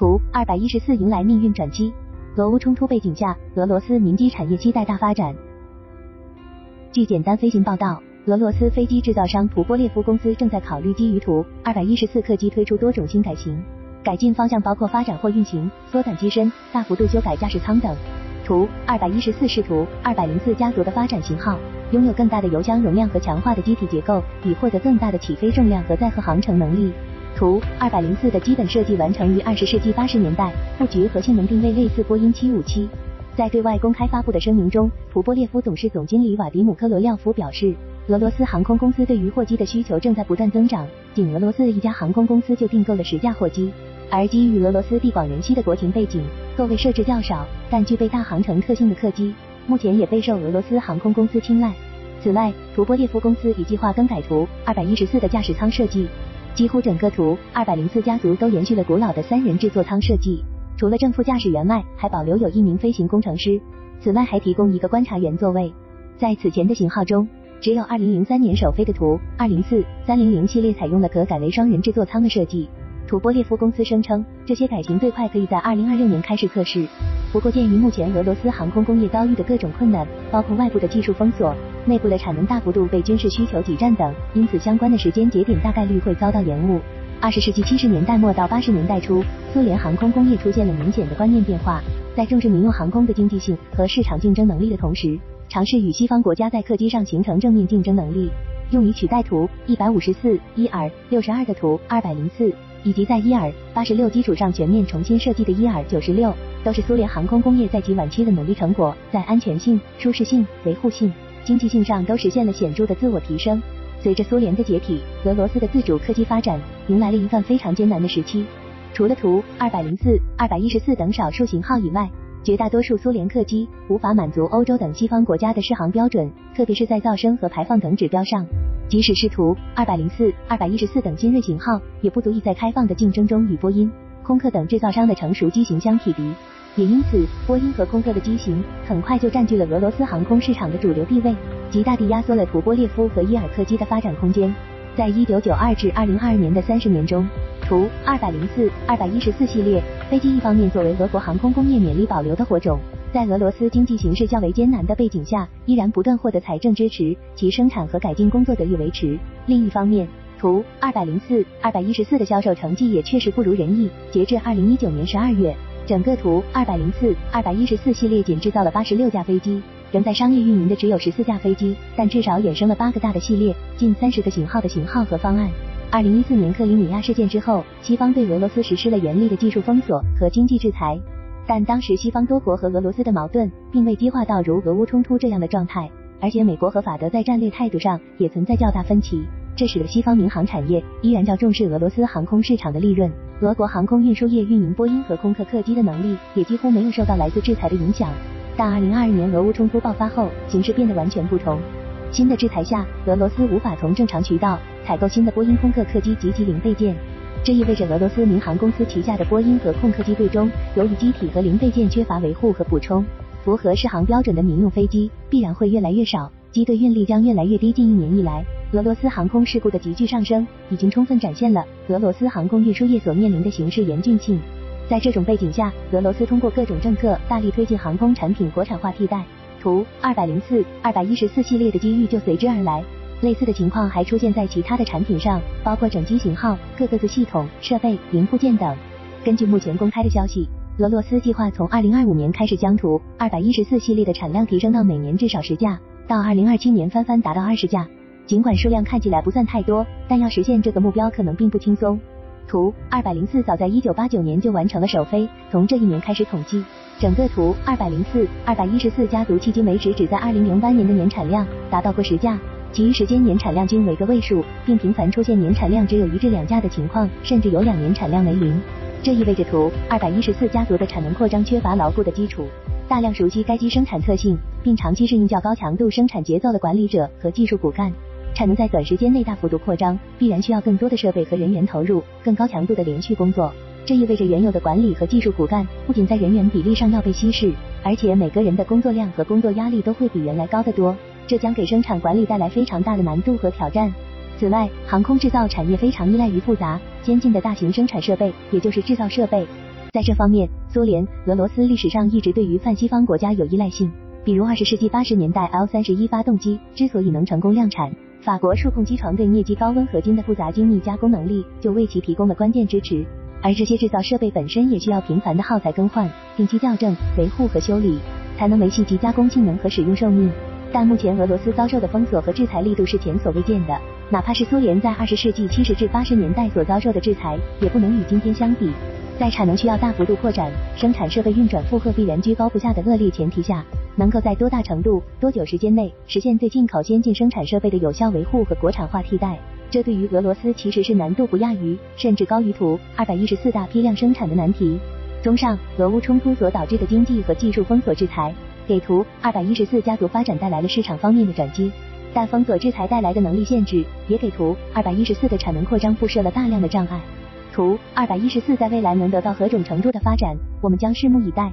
图二百一十四迎来命运转机，俄乌冲突背景下，俄罗斯民机产业期待大发展。据简单飞行报道，俄罗斯飞机制造商图波列夫公司正在考虑基于图二百一十四客机推出多种新改型，改进方向包括发展货运型、缩短机身、大幅度修改驾驶舱等。图二百一十四是图二百零四家族的发展型号，拥有更大的油箱容量和强化的机体结构，以获得更大的起飞重量和载荷航程能力。图二百零四的基本设计完成于二十世纪八十年代，布局和性能定位类似波音七五七。在对外公开发布的声明中，图波列夫董事总经理瓦迪姆科罗廖夫表示，俄罗斯航空公司对于货机的需求正在不断增长，仅俄罗斯一家航空公司就订购了十架货机。而基于俄罗斯地广人稀的国情背景，座位设置较少但具备大航程特性的客机，目前也备受俄罗斯航空公司青睐。此外，图波列夫公司已计划更改图二百一十四的驾驶舱设计，几乎整个图二百零四家族都延续了古老的三人制座舱设计，除了正副驾驶员外，还保留有一名飞行工程师。此外，还提供一个观察员座位。在此前的型号中，只有二零零三年首飞的图二零四三零零系列采用了可改为双人制座舱的设计。图波列夫公司声称，这些改型最快可以在二零二六年开始测试。不过，鉴于目前俄罗斯航空工业遭遇的各种困难，包括外部的技术封锁、内部的产能大幅度被军事需求挤占等，因此相关的时间节点大概率会遭到延误。二十世纪七十年代末到八十年代初，苏联航空工业出现了明显的观念变化，在重视民用航空的经济性和市场竞争能力的同时，尝试与西方国家在客机上形成正面竞争能力，用于取代图一百五十四、伊尔六十二的图二百零四。以及在伊尔八十六基础上全面重新设计的伊尔九十六，都是苏联航空工业在其晚期的努力成果，在安全性、舒适性、维护性、经济性上都实现了显著的自我提升。随着苏联的解体，俄罗斯的自主客机发展迎来了一段非常艰难的时期。除了图二百零四、二百一十四等少数型号以外，绝大多数苏联客机无法满足欧洲等西方国家的适航标准，特别是在噪声和排放等指标上。即使是图二百零四、二百一十四等新锐型号，也不足以在开放的竞争中与波音、空客等制造商的成熟机型相匹敌。也因此，波音和空客的机型很快就占据了俄罗斯航空市场的主流地位，极大地压缩了图波列夫和伊尔客机的发展空间。在一九九二至二零二二年的三十年中，图二百零四、二百一十四系列飞机一方面作为俄国航空工业勉力保留的火种。在俄罗斯经济形势较为艰难的背景下，依然不断获得财政支持，其生产和改进工作得以维持。另一方面，图二百零四、二百一十四的销售成绩也确实不如人意。截至二零一九年十二月，整个图二百零四、二百一十四系列仅制造了八十六架飞机，仍在商业运营的只有十四架飞机，但至少衍生了八个大的系列，近三十个型号的型号和方案。二零一四年克里米亚事件之后，西方对俄罗斯实施了严厉的技术封锁和经济制裁。但当时西方多国和俄罗斯的矛盾并未激化到如俄乌冲突这样的状态，而且美国和法德在战略态度上也存在较大分歧，这使得西方民航产业依然较重视俄罗斯航空市场的利润。俄国航空运输业运营波音和空客客机的能力也几乎没有受到来自制裁的影响。但二零二二年俄乌冲突爆发后，形势变得完全不同。新的制裁下，俄罗斯无法从正常渠道采购新的波音空客客机及其零配件。这意味着俄罗斯民航公司旗下的波音和空客机队中，由于机体和零配件缺乏维护和补充，符合适航标准的民用飞机必然会越来越少，机队运力将越来越低。近一年以来，俄罗斯航空事故的急剧上升，已经充分展现了俄罗斯航空运输业所面临的形势严峻性。在这种背景下，俄罗斯通过各种政策大力推进航空产品国产化替代，图二百零四、二百一十四系列的机遇就随之而来。类似的情况还出现在其他的产品上，包括整机型号、各个子系统、设备、零部件等。根据目前公开的消息，俄罗斯计划从二零二五年开始将图二百一十四系列的产量提升到每年至少十架，到二零二七年翻番达到二十架。尽管数量看起来不算太多，但要实现这个目标可能并不轻松。图二百零四早在一九八九年就完成了首飞，从这一年开始统计，整个图二百零四、二百一十四家族迄今为止只在二零零八年的年产量达到过十架。其余时间年产量均为个位数，并频繁出现年产量只有一至两架的情况，甚至有两年产量为零。这意味着图二百一十四家族的产能扩张缺乏牢固的基础。大量熟悉该机生产特性，并长期适应较高强度生产节奏的管理者和技术骨干，产能在短时间内大幅度扩张，必然需要更多的设备和人员投入，更高强度的连续工作。这意味着原有的管理和技术骨干不仅在人员比例上要被稀释，而且每个人的工作量和工作压力都会比原来高得多。这将给生产管理带来非常大的难度和挑战。此外，航空制造产业非常依赖于复杂、先进的大型生产设备，也就是制造设备。在这方面，苏联、俄罗斯历史上一直对于泛西方国家有依赖性。比如二十世纪八十年代 L 三十一发动机之所以能成功量产，法国数控机床对镍基高温合金的复杂精密加工能力就为其提供了关键支持。而这些制造设备本身也需要频繁的耗材更换、定期校正、维护和修理，才能维系其加工性能和使用寿命。但目前俄罗斯遭受的封锁和制裁力度是前所未见的，哪怕是苏联在二十世纪七十至八十年代所遭受的制裁，也不能与今天相比。在产能需要大幅度扩展、生产设备运转负荷必然居高不下的恶劣前提下，能够在多大程度、多久时间内实现对进口先进生产设备的有效维护和国产化替代，这对于俄罗斯其实是难度不亚于，甚至高于图二百一十四大批量生产的难题。综上，俄乌冲突所导致的经济和技术封锁制裁。给图二百一十四家族发展带来了市场方面的转机，但封锁制裁带来的能力限制也给图二百一十四的产能扩张布设了大量的障碍。图二百一十四在未来能得到何种程度的发展，我们将拭目以待。